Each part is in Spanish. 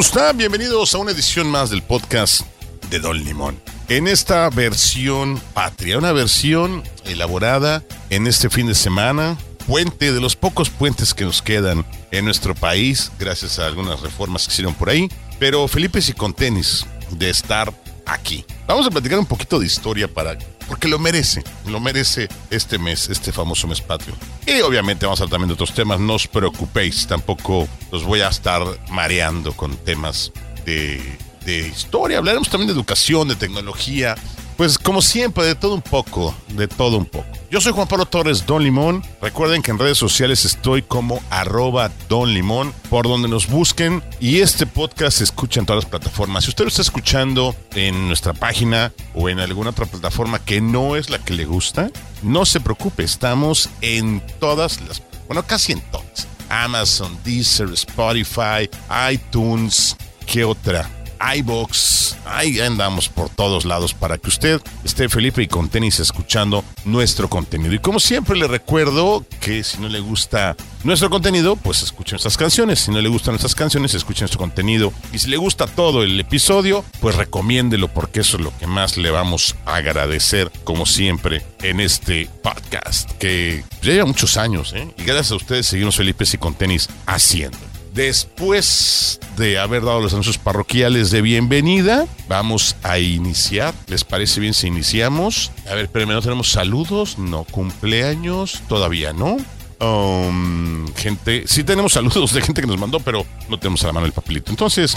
¿Cómo están? Bienvenidos a una edición más del podcast de Don Limón. En esta versión patria, una versión elaborada en este fin de semana, puente de los pocos puentes que nos quedan en nuestro país, gracias a algunas reformas que hicieron por ahí, pero Felipe y con tenis de estar aquí. Vamos a platicar un poquito de historia para porque lo merece, lo merece este mes, este famoso mes patrio. Y obviamente vamos a hablar también de otros temas, no os preocupéis, tampoco los voy a estar mareando con temas de, de historia, hablaremos también de educación, de tecnología, pues como siempre, de todo un poco, de todo un poco. Yo soy Juan Pablo Torres Don Limón. Recuerden que en redes sociales estoy como arroba Don Limón, por donde nos busquen. Y este podcast se escucha en todas las plataformas. Si usted lo está escuchando en nuestra página o en alguna otra plataforma que no es la que le gusta, no se preocupe, estamos en todas las, bueno, casi en todas. Amazon, Deezer, Spotify, iTunes, ¿qué otra? iBox, ahí andamos por todos lados para que usted esté Felipe y con tenis escuchando nuestro contenido. Y como siempre le recuerdo que si no le gusta nuestro contenido, pues escuche nuestras canciones. Si no le gustan nuestras canciones, escuche nuestro contenido. Y si le gusta todo el episodio, pues recomiéndelo porque eso es lo que más le vamos a agradecer, como siempre, en este podcast que ya lleva muchos años, ¿eh? Y gracias a ustedes seguimos Felipe y con tenis haciendo. Después de haber dado los anuncios parroquiales de bienvenida, vamos a iniciar. ¿Les parece bien si iniciamos? A ver, pero no tenemos saludos, no cumpleaños, todavía no. Um, gente, sí tenemos saludos de gente que nos mandó, pero no tenemos a la mano el papelito. Entonces,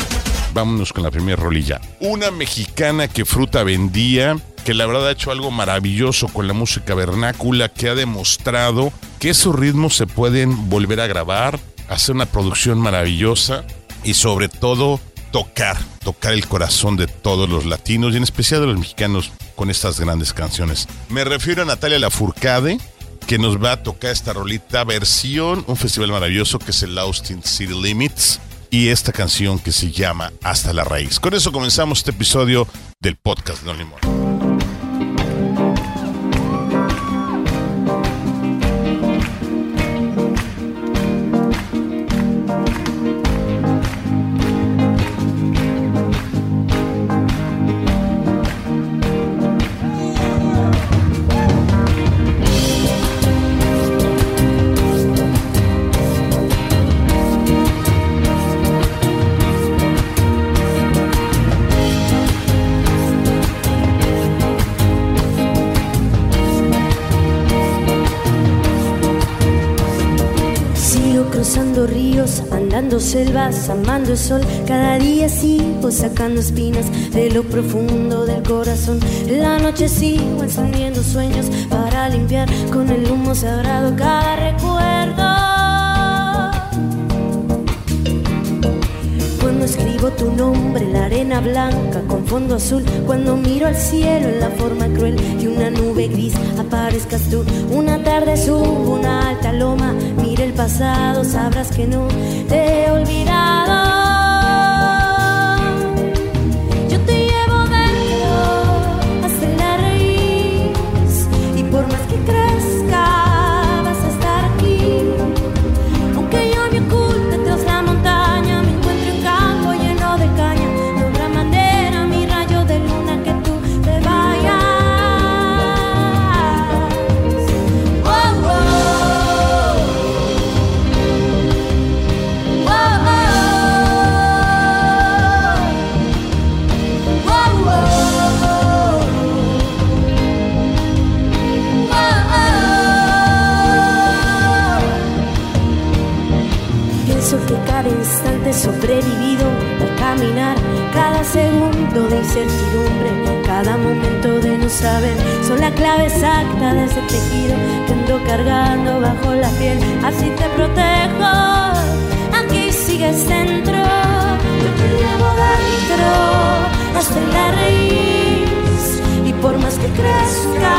vámonos con la primera rolilla. Una mexicana que fruta vendía, que la verdad ha hecho algo maravilloso con la música vernácula, que ha demostrado que esos ritmos se pueden volver a grabar, hacer una producción maravillosa y sobre todo tocar, tocar el corazón de todos los latinos y en especial de los mexicanos con estas grandes canciones. Me refiero a Natalia Lafourcade, que nos va a tocar esta rolita versión, un festival maravilloso que es el Austin City Limits y esta canción que se llama Hasta la Raíz. Con eso comenzamos este episodio del podcast de Don Limón. Selvas, amando el sol. Cada día sigo sacando espinas de lo profundo del corazón. En la noche sigo encendiendo sueños para limpiar con el humo sagrado cada recuerdo. Cuando escribo tu nombre en la arena blanca con fondo azul, cuando miro al cielo en la forma cruel de una nube gris, aparezcas tú. Una tarde subo una alta loma, el pasado, sabrás que no te he olvidado. sobrevivido al caminar cada segundo de incertidumbre, cada momento de no saber. Son la clave exacta de ese tejido que ando cargando bajo la piel. Así te protejo, aquí sigues dentro. Yo te llevo dentro hasta en la raíz y por más que crezca,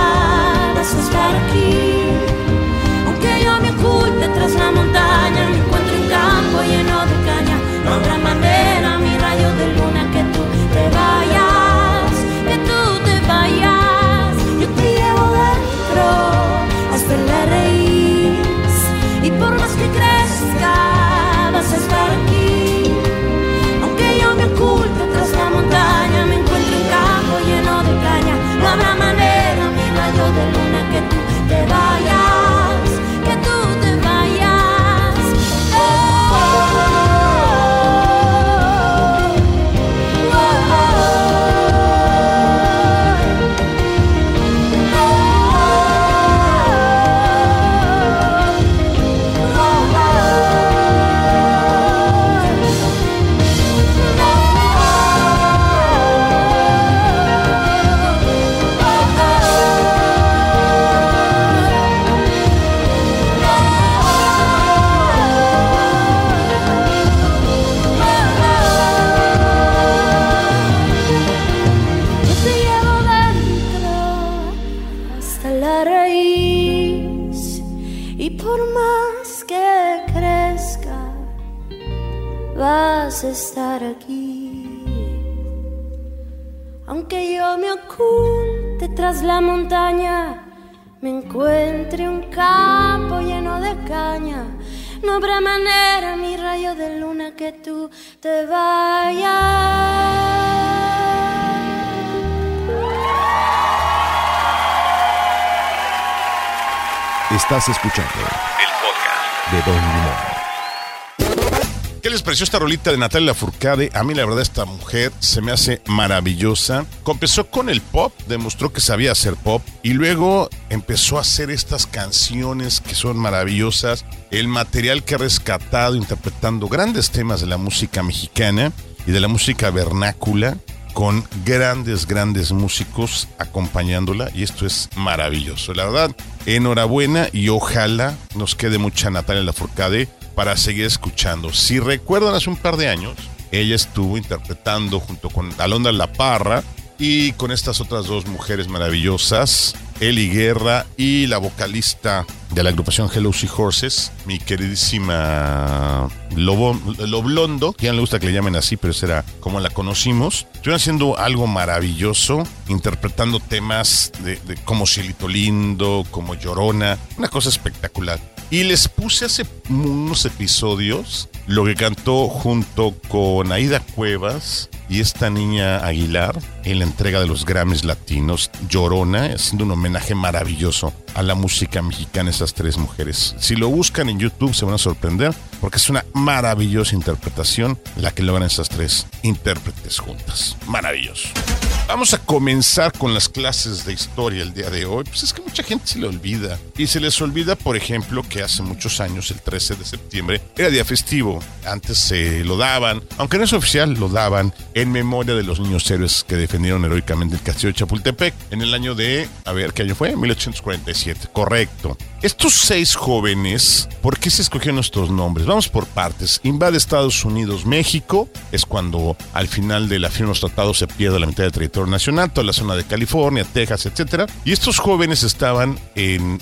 vas a estar aquí aunque yo me oculto tras la montaña, me encuentro un campo lleno de caña otra manera, mi rayo de luna, que tú te vayas, que tú te vayas. Yo te llevo dentro hasta la raíz y por más que creas. No habrá manera, mi rayo de luna, que tú te vayas. Estás escuchando el podcast de Don Limón. ¿Qué les pareció esta rolita de Natalia Lafourcade? A mí la verdad esta mujer se me hace maravillosa. Empezó con el pop, demostró que sabía hacer pop y luego empezó a hacer estas canciones que son maravillosas. El material que ha rescatado interpretando grandes temas de la música mexicana y de la música vernácula con grandes, grandes músicos acompañándola y esto es maravilloso. La verdad, enhorabuena y ojalá nos quede mucha Natalia Lafourcade para seguir escuchando. Si recuerdan hace un par de años, ella estuvo interpretando junto con Alondra La Parra y con estas otras dos mujeres maravillosas, Eli Guerra y la vocalista de la agrupación Hello Horses, mi queridísima Lobo, Loblondo, que ya no le gusta que le llamen así, pero será como la conocimos. Estuvieron haciendo algo maravilloso, interpretando temas de, de como Cielito Lindo, como Llorona, una cosa espectacular. Y les puse hace unos episodios lo que cantó junto con Aida Cuevas y esta niña Aguilar en la entrega de los Grammys Latinos, Llorona, haciendo un homenaje maravilloso a la música mexicana, esas tres mujeres. Si lo buscan en YouTube se van a sorprender porque es una maravillosa interpretación la que logran esas tres intérpretes juntas. Maravilloso. Vamos a comenzar con las clases de historia el día de hoy. Pues es que mucha gente se le olvida. Y se les olvida, por ejemplo, que hace muchos años, el 13 de septiembre, era día festivo. Antes se lo daban, aunque no es oficial, lo daban en memoria de los niños héroes que defendieron heroicamente el castillo de Chapultepec en el año de, a ver, ¿qué año fue? 1847. Correcto. Estos seis jóvenes, ¿por qué se escogieron estos nombres? Vamos por partes. Invade Estados Unidos, México. Es cuando al final de la firma de los tratados se pierde la mitad del nacional, toda la zona de California, Texas, etcétera. Y estos jóvenes estaban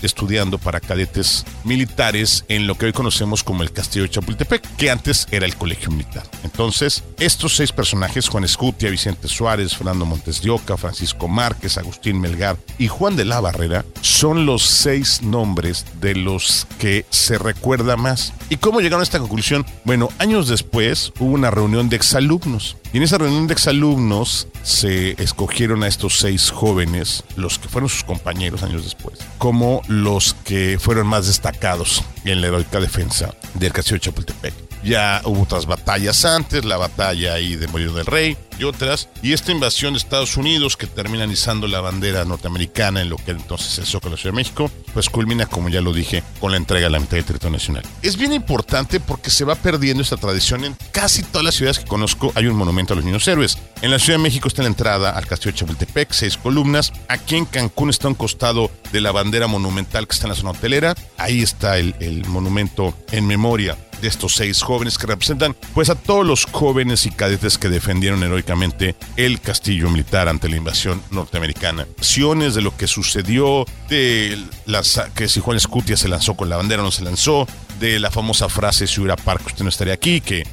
estudiando para cadetes militares en lo que hoy conocemos como el Castillo de Chapultepec, que antes era el colegio militar. Entonces, estos seis personajes, Juan Escutia, Vicente Suárez, Fernando Montes de Oca, Francisco Márquez, Agustín Melgar y Juan de la Barrera, son los seis nombres de los que se recuerda más. ¿Y cómo llegaron a esta conclusión? Bueno, años después hubo una reunión de exalumnos. Y en esa reunión de exalumnos se escogieron a estos seis jóvenes, los que fueron sus compañeros años después, como los que fueron más destacados en la heroica defensa del castillo de Chapultepec. Ya hubo otras batallas antes, la batalla ahí de Molino del Rey y otras, y esta invasión de Estados Unidos que termina izando la bandera norteamericana en lo que entonces el Zócalo Ciudad de México, pues culmina, como ya lo dije, con la entrega de la mitad del territorio nacional. Es bien importante porque se va perdiendo esta tradición en casi todas las ciudades que conozco. Hay un monumento a los niños héroes. En la Ciudad de México está la entrada al Castillo de Chapultepec, seis columnas. Aquí en Cancún está un costado de la bandera monumental que está en la zona hotelera. Ahí está el, el monumento en memoria de estos seis jóvenes que representan pues a todos los jóvenes y cadetes que defendieron heroicamente el castillo militar ante la invasión norteamericana. Acciones de lo que sucedió, de las que si Juan Escutia se lanzó con la bandera o no se lanzó, de la famosa frase si hubiera parque usted no estaría aquí, que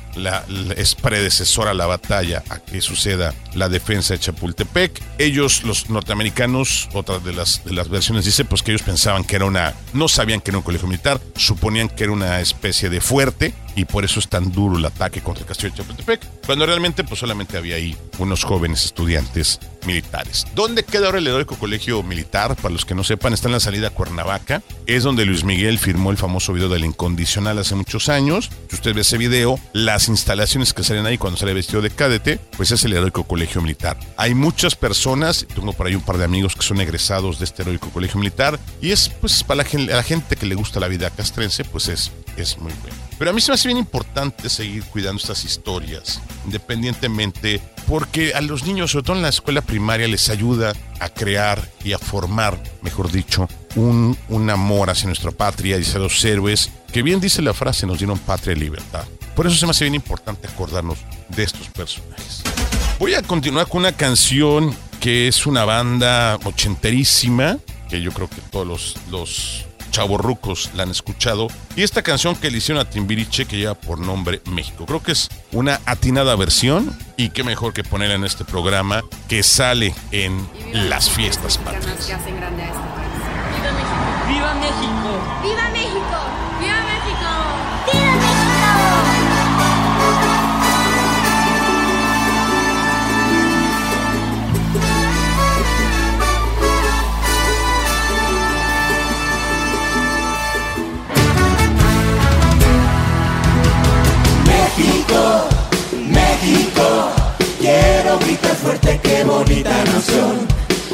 es predecesora a la batalla a que suceda la defensa de Chapultepec. Ellos, los norteamericanos, otra de las, de las versiones dice pues que ellos pensaban que era una, no sabían que era un colegio militar, suponían que era una especie de fuerte y por eso es tan duro el ataque contra el castillo de Chapultepec, cuando realmente pues solamente había ahí unos jóvenes estudiantes militares. ¿Dónde queda ahora el heroico colegio militar? Para los que no sepan, está en la salida a Cuernavaca, es donde Luis Miguel firmó el famoso video del incondicional hace muchos años. Si usted ve ese video, las instalaciones que salen ahí cuando sale vestido de cadete, pues es el heroico colegio militar. Hay muchas personas, tengo por ahí un par de amigos que son egresados de este heroico colegio militar, y es pues para la, gente que le gusta la vida castrense, pues es, es muy bueno. Pero a mí se me hace bien importante seguir cuidando estas historias, independientemente, porque a los niños, sobre todo en la escuela primaria, les ayuda a crear y a formar, mejor dicho, un, un amor hacia nuestra patria y hacia los héroes, que bien dice la frase, nos dieron patria y libertad. Por eso se me hace bien importante acordarnos de estos personajes. Voy a continuar con una canción que es una banda ochenterísima, que yo creo que todos los, los chavorrucos la han escuchado. Y esta canción que le hicieron a Timbiriche que lleva por nombre México. Creo que es una atinada versión y qué mejor que ponerla en este programa que sale en las fiestas patrias. este. ¡Viva México! México, México, quiero gritar fuerte, qué bonita nación.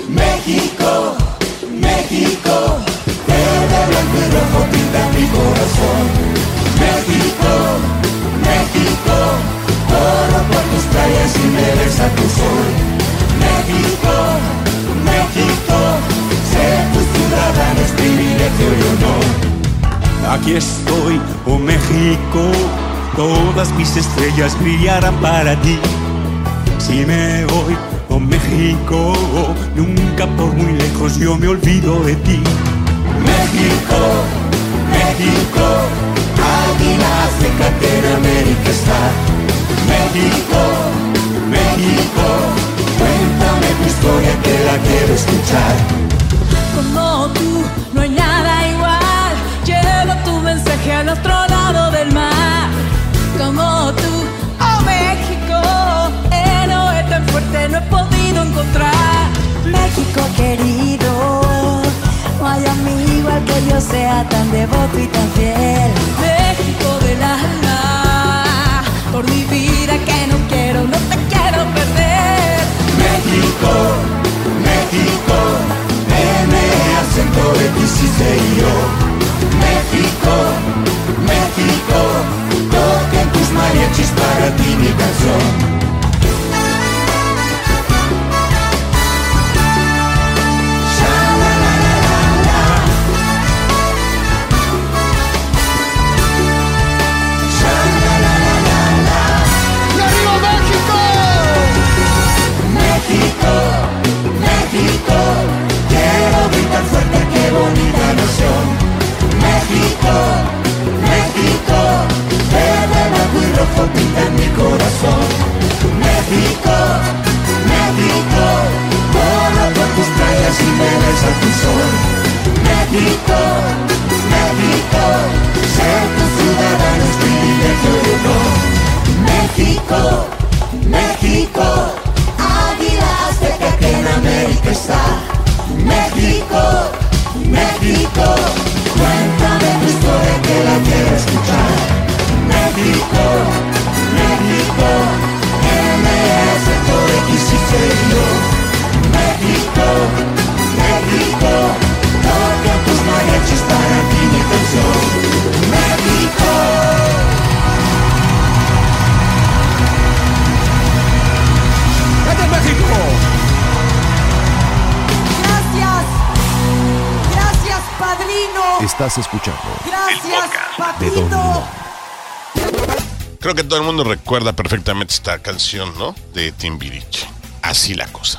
México, México, verde, blanco y rojo pinta mi corazón. México, México, corro por tus playas y me besa tu sol. México, México, ser tu ciudadano es privilegio y honor. Aquí estoy, oh México, todas mis estrellas brillarán para ti. Si me voy, oh México, nunca por muy lejos yo me olvido de ti. México, México, águilas de en América está. México, México, cuéntame tu historia que la quiero escuchar. Como tú, no hay nada igual. Llevo tu mensaje al otro lado del mar. Como tú, oh México, héroe tan fuerte no he podido encontrar. México querido, no hay amigo al que yo sea tan devoto y tan fiel. México del alma, por mi vida que no quiero, no te quiero perder. México, México, M acento sí sé yo. México, tus mariachis para ti Estás escuchando Gracias, de Don. Creo que todo el mundo recuerda perfectamente esta canción, ¿no? De Timbiriche. Así la cosa.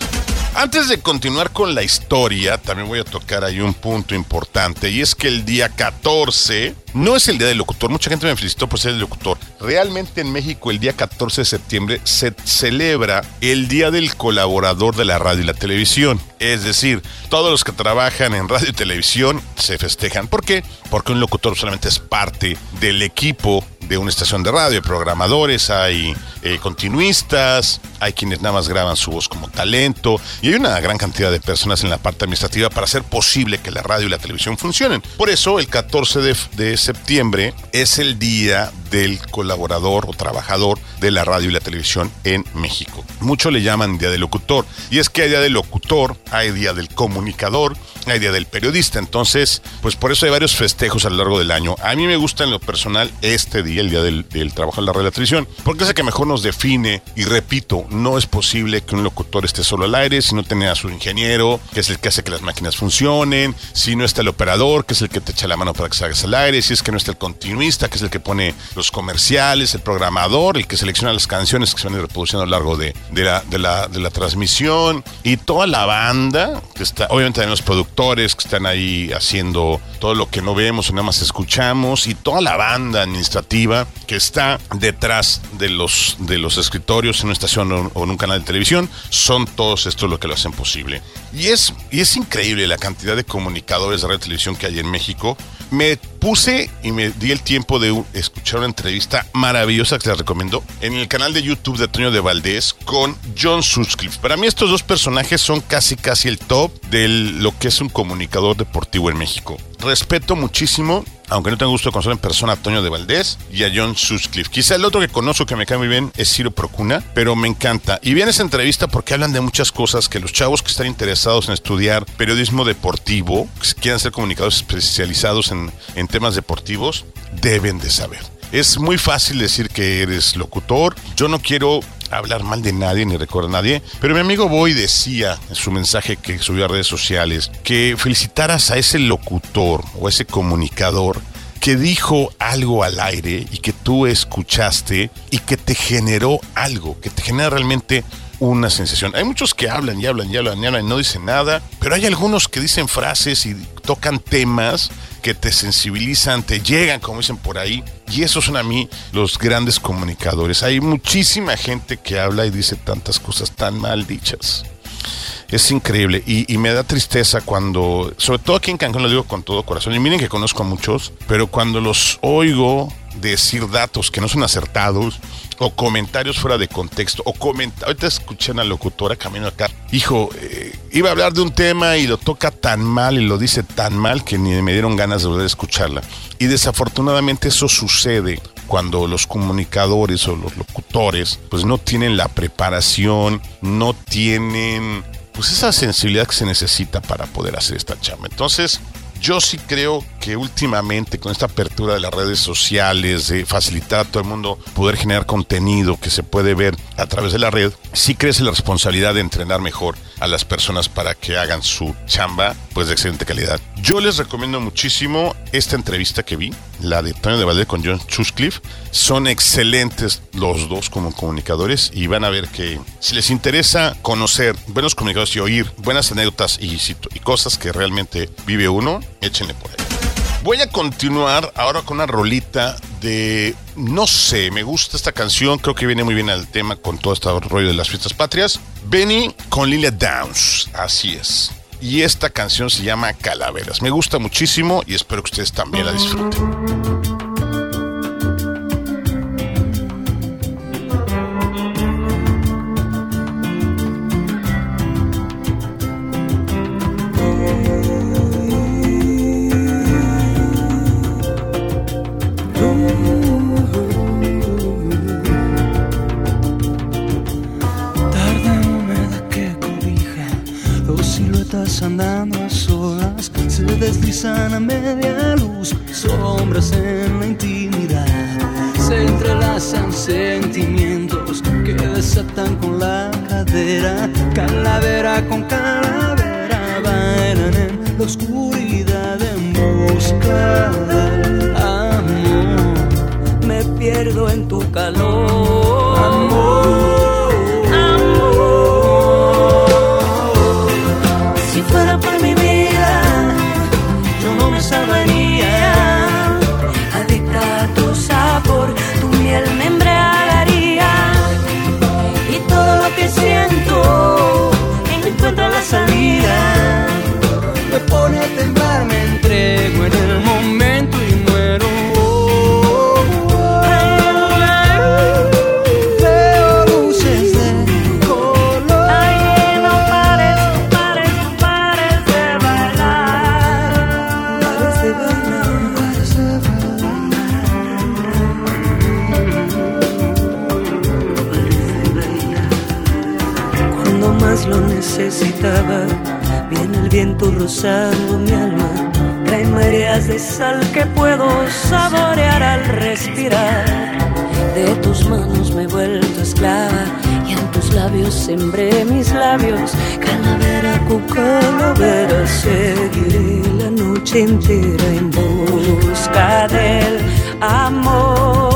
Antes de continuar con la historia, también voy a tocar ahí un punto importante y es que el día 14 no es el día del locutor. Mucha gente me felicitó por ser el locutor. Realmente en México el día 14 de septiembre se celebra el día del colaborador de la radio y la televisión. Es decir, todos los que trabajan en radio y televisión se festejan. ¿Por qué? Porque un locutor solamente es parte del equipo de una estación de radio, hay programadores, hay eh, continuistas, hay quienes nada más graban su voz como talento y hay una gran cantidad de personas en la parte administrativa para hacer posible que la radio y la televisión funcionen. Por eso el 14 de, de septiembre es el día del colaborador o trabajador de la radio y la televisión en México. Muchos le llaman día del locutor y es que hay día del locutor, hay día del comunicador, hay día del periodista. Entonces, pues por eso hay varios festejos a lo largo del año. A mí me gusta en lo personal este día, el día del, del trabajo en la televisión, porque es el que mejor nos define y repito, no, es posible que un locutor esté solo al aire si no tiene a su ingeniero, que es el que hace que las máquinas funcionen, si no está el operador, que es el que te echa la mano para que salgas al aire, si es que no está el continuista, que es el que pone los comerciales, el programador, el que selecciona las canciones que se van reproduciendo a lo largo de, de la, de, la, de la transmisión y toda la banda que está, obviamente también los productores que están ahí haciendo todo lo que no vemos o nada más escuchamos y toda la banda administrativa que está detrás de los, de los escritorios en una estación o, o en un canal de televisión, son todos estos lo que lo hacen posible. Y es, y es increíble la cantidad de comunicadores de radio y televisión que hay en México. Me puse y me di el tiempo de escuchar una entrevista maravillosa que la recomiendo en el canal de YouTube de Toño de Valdés con John Sutcliffe. Para mí estos dos personajes son casi casi el top de lo que es un comunicador deportivo en México. Respeto muchísimo aunque no tengo gusto de conocer en persona a Toño de Valdés y a John Sutcliffe. Quizá el otro que conozco que me cae muy bien es Ciro Procuna, pero me encanta. Y viene esa entrevista porque hablan de muchas cosas que los chavos que están interesados en estudiar periodismo deportivo, que quieran ser comunicadores especializados en, en temas deportivos, deben de saber. Es muy fácil decir que eres locutor. Yo no quiero hablar mal de nadie ni recordar a nadie, pero mi amigo Boy decía en su mensaje que subió a redes sociales que felicitaras a ese locutor o ese comunicador que dijo algo al aire y que tú escuchaste y que te generó algo, que te genera realmente una sensación. Hay muchos que hablan y hablan y hablan y hablan y no dicen nada, pero hay algunos que dicen frases y tocan temas que te sensibilizan, te llegan, como dicen por ahí, y esos son a mí los grandes comunicadores. Hay muchísima gente que habla y dice tantas cosas tan mal dichas. Es increíble y, me da tristeza cuando, sobre todo aquí en Cancún lo digo con todo corazón, y miren que conozco a muchos, pero cuando los oigo decir datos que no son acertados o comentarios fuera de contexto o comentarios, ahorita escuché a una locutora camino acá, hijo, eh, iba a hablar de un tema y lo toca tan mal y lo dice tan mal que ni me dieron ganas de volver a escucharla. Y desafortunadamente eso sucede cuando los comunicadores o los locutores pues no tienen la preparación, no tienen pues esa sensibilidad que se necesita para poder hacer esta chamba. Entonces, yo sí creo que últimamente con esta apertura de las redes sociales, de facilitar a todo el mundo poder generar contenido que se puede ver a través de la red, sí crece la responsabilidad de entrenar mejor a las personas para que hagan su chamba pues de excelente calidad. Yo les recomiendo muchísimo esta entrevista que vi, la de Tony de Valdez con John Chuscliffe. Son excelentes los dos como comunicadores y van a ver que si les interesa conocer buenos comunicadores y oír buenas anécdotas y, y cosas que realmente vive uno, échenle por ahí. Voy a continuar ahora con una rolita de, no sé, me gusta esta canción, creo que viene muy bien al tema con todo este rollo de las fiestas patrias. Benny con Lilia Downs, así es. Y esta canción se llama Calaveras. Me gusta muchísimo y espero que ustedes también la disfruten. Deslizan a media luz Sombras en la intimidad. Se entrelazan sentimientos Que desatan con la cadera. Calavera con calavera Bailan en la oscuridad En busca del amor Me pierdo en tu calor viento rozando mi alma. Trae mareas de sal que puedo saborear al respirar. De tus manos me he vuelto esclava y ante tus labios sembré mis labios. Calavera con calavera seguiré la noche entera en busca del amor.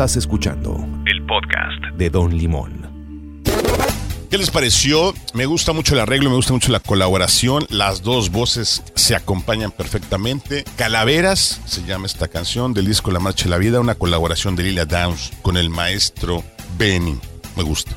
Estás escuchando El podcast. de Don Limón. ¿Qué les pareció? Me gusta mucho el arreglo, me gusta mucho la colaboración. Las dos voces se acompañan perfectamente. Calaveras se llama esta canción del disco La Marcha de la Vida, una colaboración de Lila Downs con el maestro Benny. Me gusta.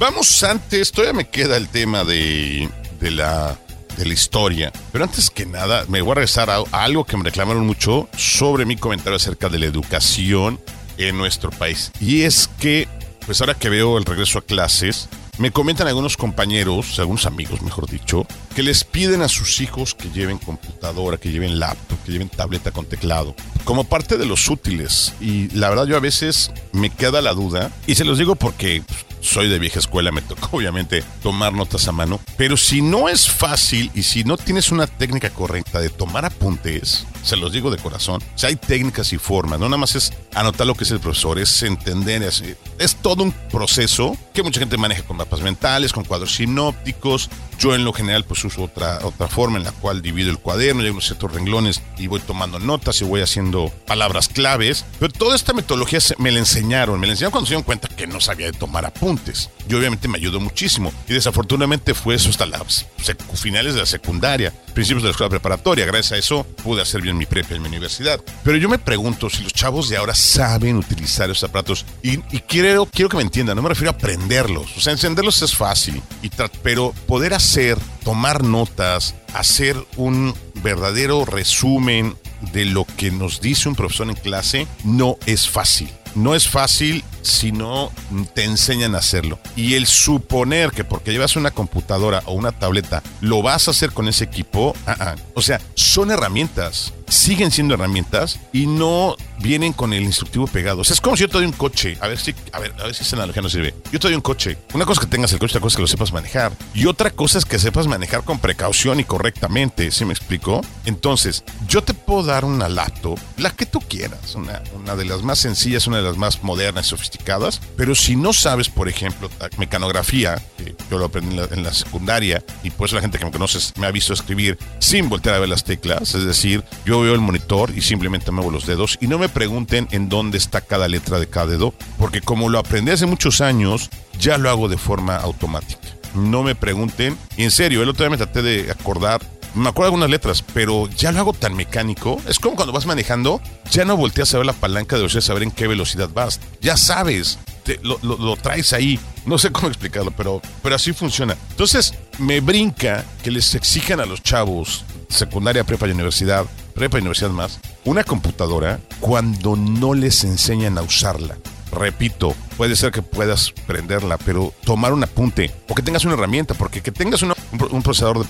Vamos antes, todavía me queda el tema de, de la de la historia. Pero antes que nada, me voy a regresar a, a algo que me reclamaron mucho sobre mi comentario acerca de la educación en nuestro país. Y es que, pues ahora que veo el regreso a clases, me comentan algunos compañeros, algunos amigos, mejor dicho, que les piden a sus hijos que lleven computadora, que lleven laptop, que lleven tableta con teclado, como parte de los útiles. Y la verdad yo a veces me queda la duda, y se los digo porque pues, soy de vieja escuela, me tocó obviamente tomar notas a mano, pero si no es fácil y si no tienes una técnica correcta de tomar apuntes, se los digo de corazón, o sea, hay técnicas y formas, no nada más es anotar lo que es el profesor, es entender, es, es todo un proceso que mucha gente maneja con mapas mentales, con cuadros sinópticos, yo en lo general pues uso otra, otra forma en la cual divido el cuaderno, llevo ciertos renglones y voy tomando notas y voy haciendo palabras claves. Pero toda esta metodología se- me la enseñaron, me la enseñaron cuando se dieron cuenta que no sabía de tomar apuntes. Y obviamente me ayudó muchísimo. Y desafortunadamente fue eso hasta las finales de la secundaria, principios de la escuela preparatoria. Gracias a eso pude hacer bien mi prepa en mi universidad. Pero yo me pregunto si los chavos de ahora saben utilizar esos aparatos. Y, y quiero, quiero que me entiendan, no me refiero a aprenderlos. O sea, encenderlos es fácil, y pero poder hacer, tomar notas, hacer un verdadero resumen de lo que nos dice un profesor en clase, no es fácil. No es fácil si no te enseñan a hacerlo. Y el suponer que porque llevas una computadora o una tableta lo vas a hacer con ese equipo, ah, ah. o sea, son herramientas, siguen siendo herramientas y no vienen con el instructivo pegado. O sea, es como si yo te doy un coche. A ver si, a ver, a ver si esa analogía no sirve. Yo te doy un coche. Una cosa es que tengas el coche, otra cosa es que lo sepas manejar. Y otra cosa es que sepas manejar con precaución y correctamente. ¿Sí me explico? Entonces, yo te puedo dar una laptop, la que tú quieras, una, una de las más sencillas, una de las más modernas y sofisticadas. Pero si no sabes, por ejemplo, mecanografía, que yo lo aprendí en la, secundaria, y por eso la gente que me conoce me ha visto escribir sin voltear a ver las teclas. Es decir, yo veo el monitor y simplemente muevo los dedos y no me pregunten en dónde está cada letra de cada dedo, porque como lo aprendí hace muchos años, ya lo hago de forma automática. No me pregunten, y en serio, el otro día me traté de acordar, me acuerdo algunas letras, pero ya lo hago tan mecánico. Es como cuando vas manejando, ya no volteas a ver la palanca de velocidad, saber en qué velocidad vas. Ya sabes, te- lo, lo- lo traes ahí. No sé cómo explicarlo, pero, pero así funciona. Entonces, me brinca que les exijan a los chavos, secundaria, prepa y universidad, prepa y universidad más, una computadora cuando no les enseñan a usarla. Repito, puede ser que puedas prenderla, pero tomar un apunte o que tengas una herramienta, porque que tengas una- un, pro- un procesador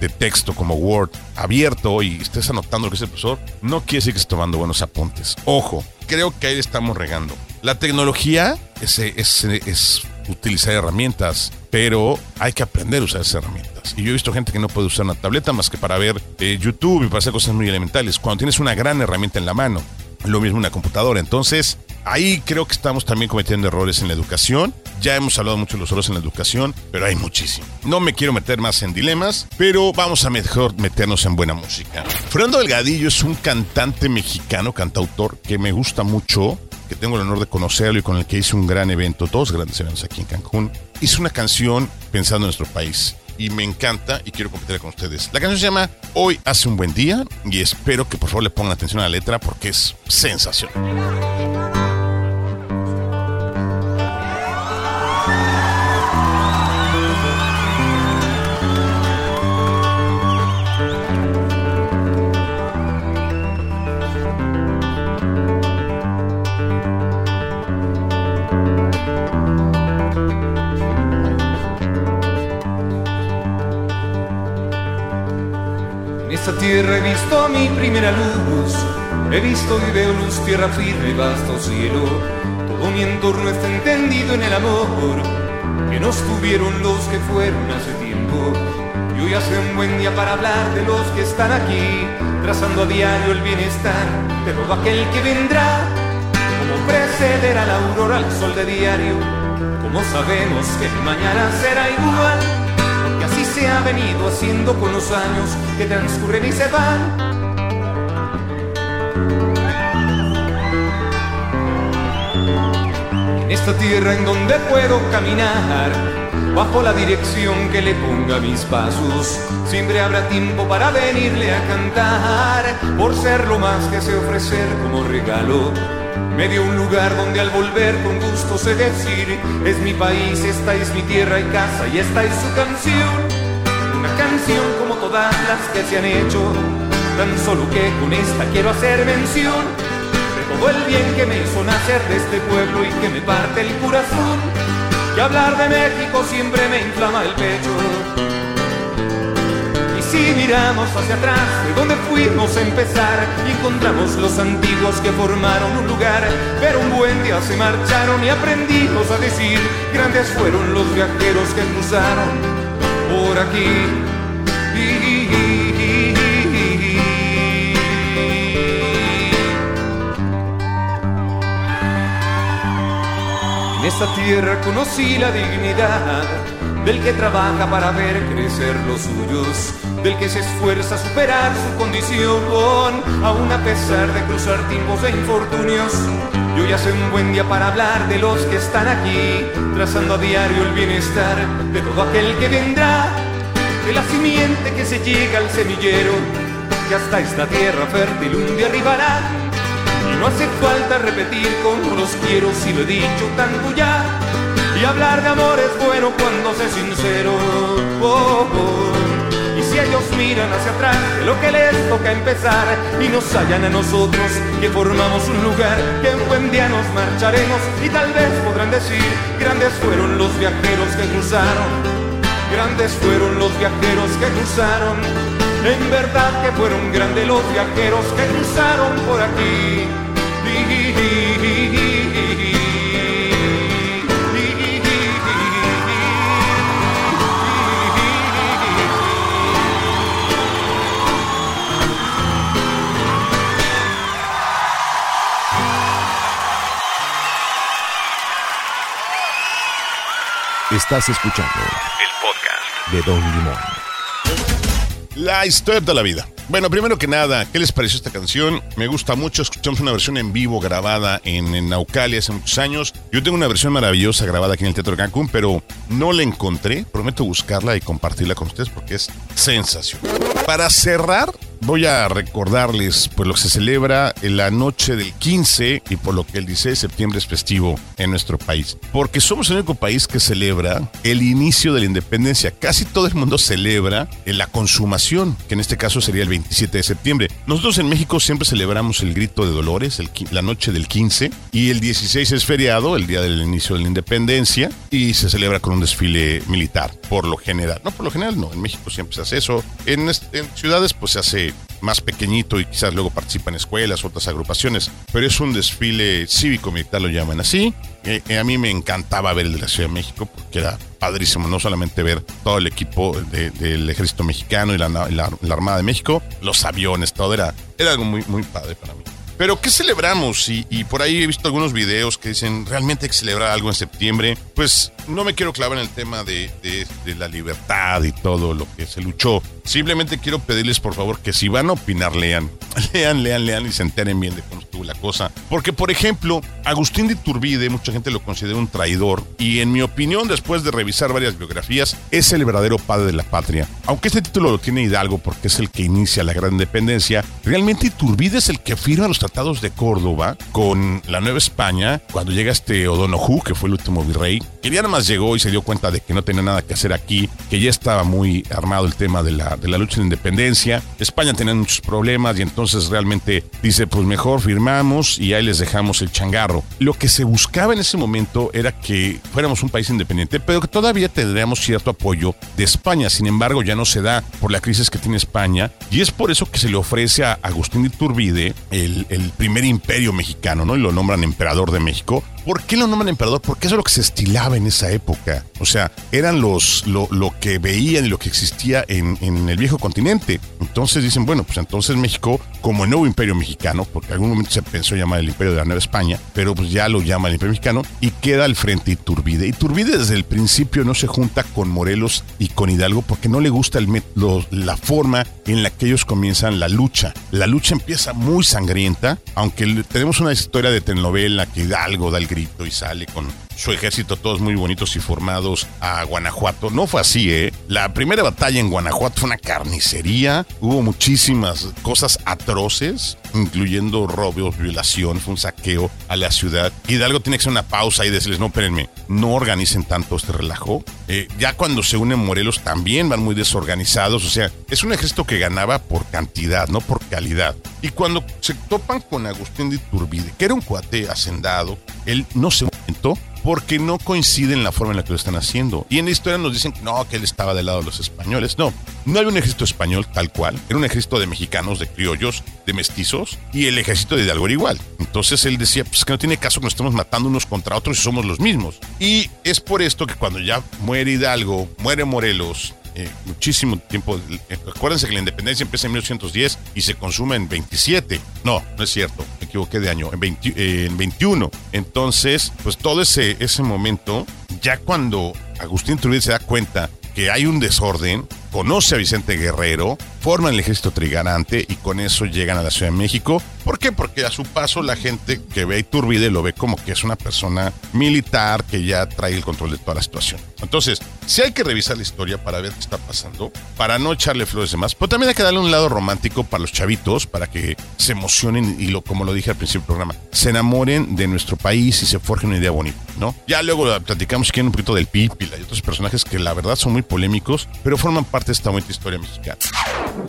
de, texto como Word abierto y estés anotando lo que es el profesor, no quiere decir que estés tomando buenos apuntes. Ojo, creo que ahí estamos regando. La tecnología es, es- es utilizar herramientas, pero hay que aprender a usar esas herramientas. Y yo he visto gente que no puede usar una tableta más que para ver eh, YouTube y para hacer cosas muy elementales. Cuando tienes una gran herramienta en la mano, lo mismo una computadora. Entonces, ahí creo que estamos también cometiendo errores en la educación. Ya hemos hablado mucho de los errores en la educación, pero hay muchísimo. No me quiero meter más en dilemas, pero vamos a mejor meternos en buena música. Fernando Delgadillo es un cantante mexicano, cantautor, que me gusta mucho, que tengo el honor de conocerlo y con el que hice un gran evento, dos grandes eventos aquí en Cancún. Hizo una canción pensando en nuestro país y me encanta y quiero compartirla con ustedes. La canción se llama Hoy hace un buen día y espero que por favor le pongan atención a la letra porque es sensacional. Tierra he visto mi primera luz, he visto y veo luz, tierra firme, vasto cielo. Todo mi entorno está entendido en el amor que nos tuvieron los que fueron hace tiempo. Y hoy hace un buen día para hablar de los que están aquí, trazando a diario el bienestar de todo aquel que vendrá. Como precederá la aurora al sol de diario, como sabemos que mañana será igual que así se ha venido haciendo con los años que transcurren y se van. En esta tierra en donde puedo caminar, bajo la dirección que le ponga mis pasos, siempre habrá tiempo para venirle a cantar, por ser lo más que sé ofrecer como regalo. Me dio un lugar donde al volver con gusto sé decir, es mi país, esta es mi tierra y casa y esta es su canción. Una canción como todas las que se han hecho, tan solo que con esta quiero hacer mención de todo el bien que me hizo nacer de este pueblo y que me parte el corazón. Y hablar de México siempre me inflama el pecho. Si miramos hacia atrás, de donde fuimos a empezar, encontramos los antiguos que formaron un lugar, pero un buen día se marcharon y aprendimos a decir, grandes fueron los viajeros que cruzaron por aquí. En esta tierra conocí la dignidad del que trabaja para ver crecer los suyos, del que se esfuerza a superar su condición, aún a pesar de cruzar tiempos de infortunios. Y hoy hace un buen día para hablar de los que están aquí, trazando a diario el bienestar de todo aquel que vendrá, de la simiente que se llega al semillero, que hasta esta tierra fértil un día arribará. Y no hace falta repetir como los quiero si lo he dicho tanto ya. Y hablar de amor es bueno cuando se sincero. Oh, oh. Si ellos miran hacia atrás lo que les toca empezar y nos hallan a nosotros que formamos un lugar que un buen día nos marcharemos y tal vez podrán decir grandes fueron los viajeros que cruzaron. Grandes fueron los viajeros que cruzaron. En verdad que fueron grandes los viajeros que cruzaron por aquí. Estás escuchando El podcast de Don Limón. La historia de la vida. Bueno, primero que nada, ¿qué les pareció esta canción? Me gusta mucho. Escuchamos una versión en vivo grabada en, en Naucali hace muchos años. Yo tengo una versión maravillosa grabada aquí en el Teatro de Cancún, pero no la encontré. Prometo buscarla y compartirla con ustedes porque es sensacional. Para cerrar, voy a recordarles pues lo que se celebra en la noche del 15 y por lo que el 16 de septiembre es festivo en nuestro país. Porque somos el único país que celebra el inicio de la independencia. Casi todo el mundo celebra en la consumación, que en este caso sería el 27 de septiembre. Nosotros en México siempre celebramos el grito de Dolores, el la noche del 15, y el 16 es feriado, el día del inicio de la independencia, y se celebra con un desfile militar, por lo general. No, por lo general no, en México siempre se hace eso. En, en ciudades pues se hace más pequeñito y quizás luego participan escuelas, otras agrupaciones, pero es un desfile cívico-militar, lo llaman así. Eh, eh, a mí me encantaba ver el de la Ciudad de México porque era padrísimo, no solamente ver todo el equipo de- del ejército mexicano y la Armada de México, los aviones, todo era, era algo muy, muy padre para mí. Pero ¿qué celebramos? Y, y por ahí he visto algunos videos que dicen, realmente hay que celebrar algo en septiembre. Pues no me quiero clavar en el tema de, de- de la libertad y todo lo que se luchó. Simplemente quiero pedirles por favor que si van a opinar, lean. Lean, lean, lean y se enteren bien de cómo estuvo la cosa. Porque, por ejemplo, Agustín de Iturbide, mucha gente lo considera un traidor. Y en mi opinión, después de revisar varias biografías, es el verdadero padre de la patria. Aunque este título lo tiene Hidalgo porque es el que inicia la gran independencia, realmente Iturbide es el que firma los tratados de Córdoba con la Nueva España cuando llega este O'Donoghue, que fue el último virrey. Que ya nada más llegó y se dio cuenta de que no tenía nada que hacer aquí, que ya estaba muy armado el tema de la, de la lucha de independencia. España tenía muchos problemas y entonces realmente dice, pues mejor firmamos y ahí les dejamos el changarro. Lo que se buscaba en ese momento era que fuéramos un país independiente, pero que todavía tendríamos cierto apoyo de España. Sin embargo, ya no se da por la crisis que tiene España y es por eso que se le ofrece a Agustín de Iturbide el, el primer imperio mexicano, ¿no? Y lo nombran emperador de México. ¿Por qué lo nombran emperador? Porque eso es lo que se estilaba en esa época. O sea, eran los lo, lo que veían y lo que existía en, en el viejo continente. Entonces dicen, bueno, pues entonces México, como el nuevo imperio mexicano, porque en algún momento se pensó llamar el imperio de la Nueva España, pero pues ya lo llama el imperio mexicano, y queda al frente Iturbide. Iturbide desde el principio no se junta con Morelos y con Hidalgo porque no le gusta el lo- la forma en la que ellos comienzan la lucha. La lucha empieza muy sangrienta, aunque tenemos una historia de telenovela que Hidalgo da el y sale con su ejército todos muy bonitos y formados a Guanajuato. No fue así, ¿eh? La primera batalla en Guanajuato fue una carnicería, hubo muchísimas cosas atroces, incluyendo robos, violación, fue un saqueo a la ciudad. Hidalgo tiene que hacer una pausa y decirles, no, espérenme, no organicen tanto este relajo. Eh, ya cuando se unen Morelos también van muy desorganizados, o sea, es un ejército que ganaba por cantidad, no por calidad. Y cuando se topan con Agustín de Iturbide, que era un cuate hacendado, él no se montó porque no coincide en la forma en la que lo están haciendo. Y en la historia nos dicen no, que él estaba del lado de los españoles. No, no había un ejército español tal cual. Era un ejército de mexicanos, de criollos, de mestizos, y el ejército de Hidalgo era igual. Entonces él decía, pues que no tiene caso que nos estemos matando unos contra otros y somos los mismos. Y es por esto que cuando ya muere Hidalgo, muere Morelos, eh, muchísimo tiempo. eh, Acuérdense que la independencia empieza en 1810 y se consume en 27. No, no es cierto, equivoqué de año, en, 20 eh, en 21. Entonces, pues todo ese, ese momento, ya cuando Agustín Turbide se da cuenta que hay un desorden, conoce a Vicente Guerrero, forman el ejército trigarante y con eso llegan a la Ciudad de México. ¿Por qué? Porque a su paso la gente que ve a Iturbide lo ve como que es una persona militar que ya trae el control de toda la situación. Entonces, sí hay que revisar la historia para ver qué está pasando, para no echarle flores de más, pero también hay que darle un lado romántico para los chavitos, para que se emocionen y lo, como lo dije al principio del programa, se enamoren de nuestro país y se forjen una idea bonita, ¿no? Ya luego platicamos quieren un poquito del Pípila y otros personajes que la verdad son muy polémicos, pero forman parte de esta bonita historia mexicana.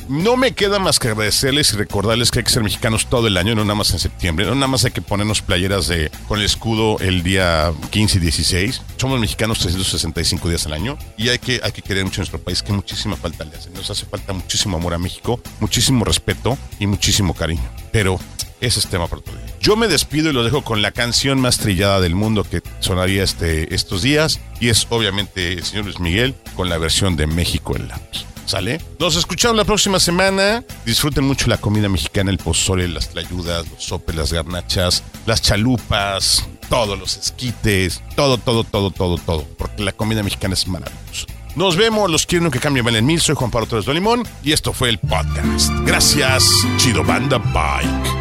No me queda más que agradecerles y recordarles que hay que ser mexicanos todo el año, no nada más en septiembre, no nada más hay que ponernos playeras de, con el escudo el día 15 y 16. Somos mexicanos 365 días al año y hay que, hay que querer mucho nuestro país, que muchísima falta le hace. Nos hace falta muchísimo amor a México, muchísimo respeto y muchísimo cariño. Pero ese es tema para otro día. Yo me despido y lo dejo con la canción más trillada del mundo que sonaría este, estos días y es obviamente el señor Luis Miguel con la versión de México en lápiz. ¿Sale? Nos escuchamos la próxima semana. Disfruten mucho la comida mexicana, el pozole, las tlayudas, los sopes, las garnachas, las chalupas, todos los esquites, todo, todo, todo, todo, todo. Porque la comida mexicana es maravillosa. Nos vemos, los quiero que cambien Valen Mil. Soy Juan Pablo Torres de Limón y esto fue el podcast. Gracias, Chido Banda Bike.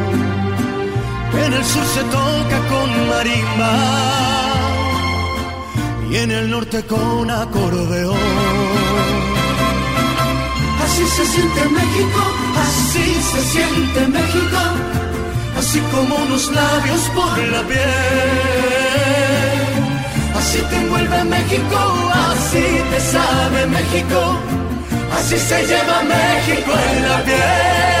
en el sur se toca con marimba y en el norte con acordeón. Así se siente México, así se siente México, así como unos labios por la piel. Así te envuelve México, así te sabe México, así se lleva México en la piel.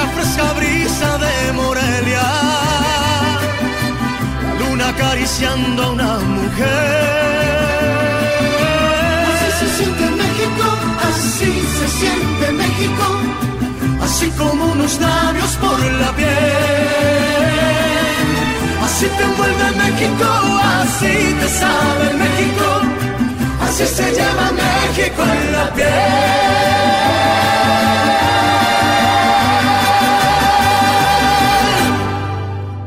la fresca brisa de Morelia, la luna acariciando a una mujer. Así se siente México, así se siente México, así como unos labios por la piel. Así te envuelve México, así te sabe México, así se llama México en la piel.